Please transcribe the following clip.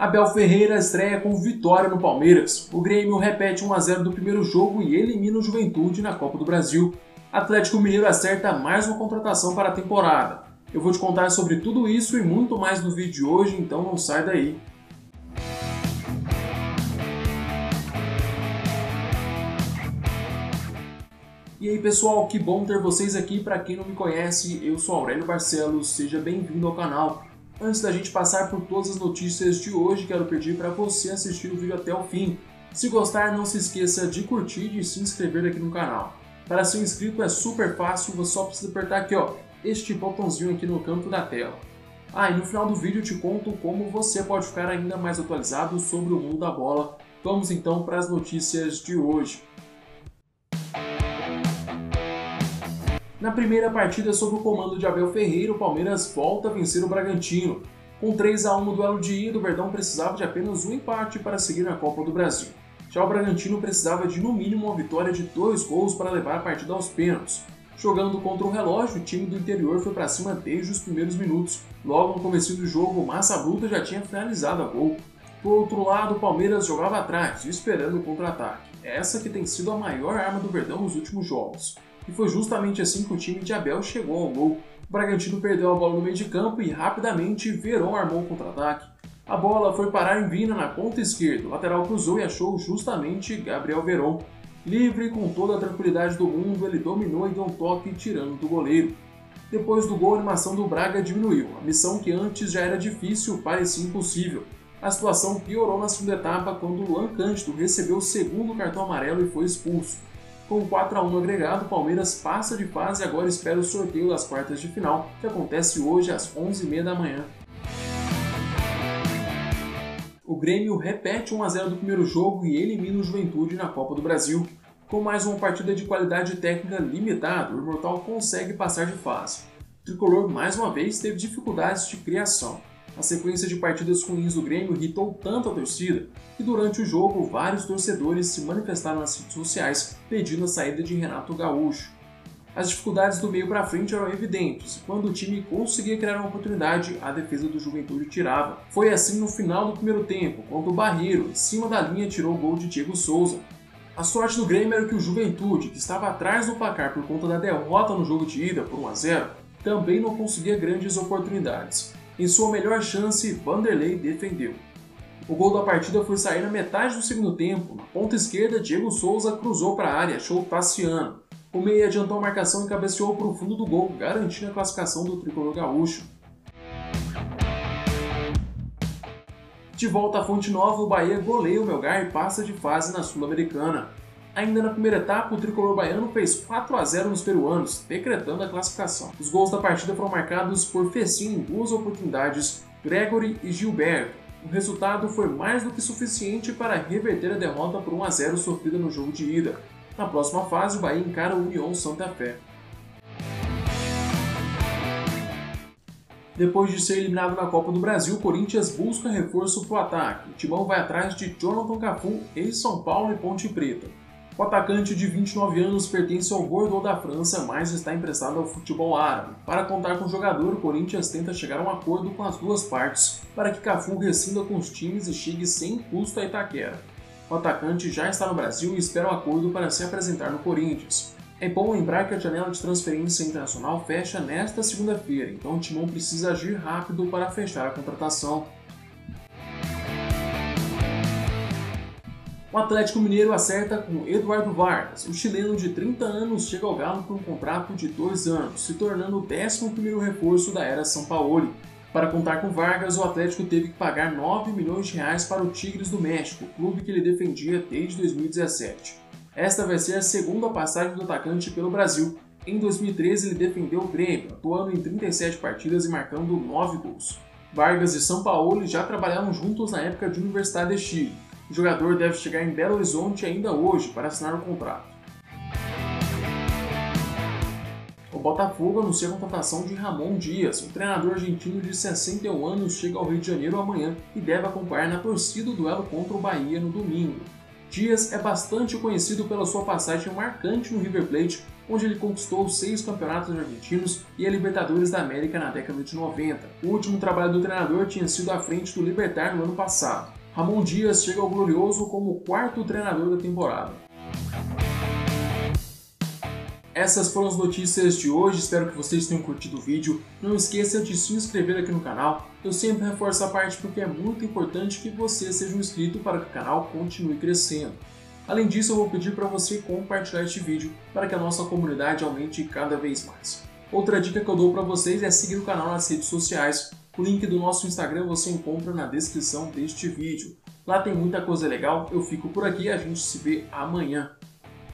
Abel Ferreira estreia com vitória no Palmeiras. O Grêmio repete 1 a 0 do primeiro jogo e elimina o Juventude na Copa do Brasil. Atlético Mineiro acerta mais uma contratação para a temporada. Eu vou te contar sobre tudo isso e muito mais no vídeo de hoje, então não sai daí. E aí pessoal, que bom ter vocês aqui. Para quem não me conhece, eu sou Aurélio Barcelos, seja bem-vindo ao canal. Antes da gente passar por todas as notícias de hoje, quero pedir para você assistir o vídeo até o fim. Se gostar, não se esqueça de curtir e se inscrever aqui no canal. Para ser inscrito é super fácil, você só precisa apertar aqui ó, este botãozinho aqui no canto da tela. Ah, e no final do vídeo eu te conto como você pode ficar ainda mais atualizado sobre o mundo da bola. Vamos então para as notícias de hoje. Na primeira partida sob o comando de Abel Ferreira, o Palmeiras volta a vencer o Bragantino. Com 3 a 1 no duelo de ida, o Verdão precisava de apenas um empate para seguir na Copa do Brasil. Já o Bragantino precisava de no mínimo uma vitória de dois gols para levar a partida aos pênaltis. Jogando contra o relógio, o time do interior foi para cima desde os primeiros minutos. Logo no começo do jogo, o Massa Bruta já tinha finalizado a gol. Por outro lado, o Palmeiras jogava atrás, esperando o contra-ataque. Essa que tem sido a maior arma do Verdão nos últimos jogos e foi justamente assim que o time de Abel chegou ao gol. O Bragantino perdeu a bola no meio de campo e rapidamente Verón armou o contra-ataque. A bola foi parar em Vina na ponta esquerda, o lateral cruzou e achou justamente Gabriel Verón. Livre com toda a tranquilidade do mundo, ele dominou e deu um toque tirando do goleiro. Depois do gol, a animação do Braga diminuiu. A missão que antes já era difícil parecia impossível. A situação piorou na segunda etapa quando Luan Cândido recebeu o segundo cartão amarelo e foi expulso. Com 4 a 1 no agregado, o Palmeiras passa de fase e agora espera o sorteio das quartas de final, que acontece hoje às 11h30 da manhã. O Grêmio repete 1 a 0 do primeiro jogo e elimina o Juventude na Copa do Brasil. Com mais uma partida de qualidade técnica limitada, o Imortal consegue passar de fase. O tricolor mais uma vez teve dificuldades de criação. A sequência de partidas ruins do Grêmio irritou tanto a torcida que durante o jogo vários torcedores se manifestaram nas redes sociais pedindo a saída de Renato Gaúcho. As dificuldades do meio para frente eram evidentes, e quando o time conseguia criar uma oportunidade, a defesa do Juventude tirava. Foi assim no final do primeiro tempo, quando o Barreiro, em cima da linha, tirou o gol de Diego Souza. A sorte do Grêmio era que o Juventude, que estava atrás do placar por conta da derrota no jogo de ida por 1 a 0, também não conseguia grandes oportunidades. Em sua melhor chance, Vanderlei defendeu. O gol da partida foi sair na metade do segundo tempo. Na ponta esquerda, Diego Souza cruzou para a área, achou Tassiano. O meia adiantou a marcação e cabeceou para o fundo do gol, garantindo a classificação do tricolor gaúcho. De volta à Fonte Nova, o Bahia goleia o Melgar e passa de fase na Sul-Americana. Ainda na primeira etapa, o tricolor baiano fez 4 a 0 nos peruanos, decretando a classificação. Os gols da partida foram marcados por Fecim em duas oportunidades, Gregory e Gilberto. O resultado foi mais do que suficiente para reverter a derrota por 1 a 0 sofrida no jogo de ida. Na próxima fase, o Bahia encara o União Santa Fé. Depois de ser eliminado na Copa do Brasil, o Corinthians busca reforço para o ataque. O Timão vai atrás de Jonathan Cafu, ex-São Paulo e Ponte Preta. O atacante de 29 anos pertence ao Bordeaux da França, mas está emprestado ao futebol árabe. Para contar com o jogador, o Corinthians tenta chegar a um acordo com as duas partes para que Cafu rescinda com os times e chegue sem custo a Itaquera. O atacante já está no Brasil e espera o um acordo para se apresentar no Corinthians. É bom lembrar que a janela de transferência internacional fecha nesta segunda-feira, então o Timão precisa agir rápido para fechar a contratação. O Atlético Mineiro acerta com Eduardo Vargas. O chileno de 30 anos chega ao Galo por um contrato de dois anos, se tornando o 11º reforço da era São Paulo. Para contar com Vargas, o Atlético teve que pagar 9 milhões de reais para o Tigres do México, clube que ele defendia desde 2017. Esta vai ser a segunda passagem do atacante pelo Brasil. Em 2013, ele defendeu o Grêmio, atuando em 37 partidas e marcando 9 gols. Vargas e São Paulo já trabalharam juntos na época de Universidade de Chile o jogador deve chegar em Belo Horizonte ainda hoje para assinar o contrato. O Botafogo anuncia a contratação de Ramon Dias. O treinador argentino de 61 anos chega ao Rio de Janeiro amanhã e deve acompanhar na torcida o duelo contra o Bahia no domingo. Dias é bastante conhecido pela sua passagem marcante no River Plate, onde ele conquistou seis campeonatos argentinos e a Libertadores da América na década de 90. O último trabalho do treinador tinha sido à frente do Libertar no ano passado. Ramon Dias chega ao Glorioso como o quarto treinador da temporada. Essas foram as notícias de hoje, espero que vocês tenham curtido o vídeo. Não esqueça de se inscrever aqui no canal, eu sempre reforço a parte porque é muito importante que você seja um inscrito para que o canal continue crescendo. Além disso, eu vou pedir para você compartilhar este vídeo para que a nossa comunidade aumente cada vez mais. Outra dica que eu dou para vocês é seguir o canal nas redes sociais. O link do nosso Instagram você encontra na descrição deste vídeo. Lá tem muita coisa legal. Eu fico por aqui a gente se vê amanhã.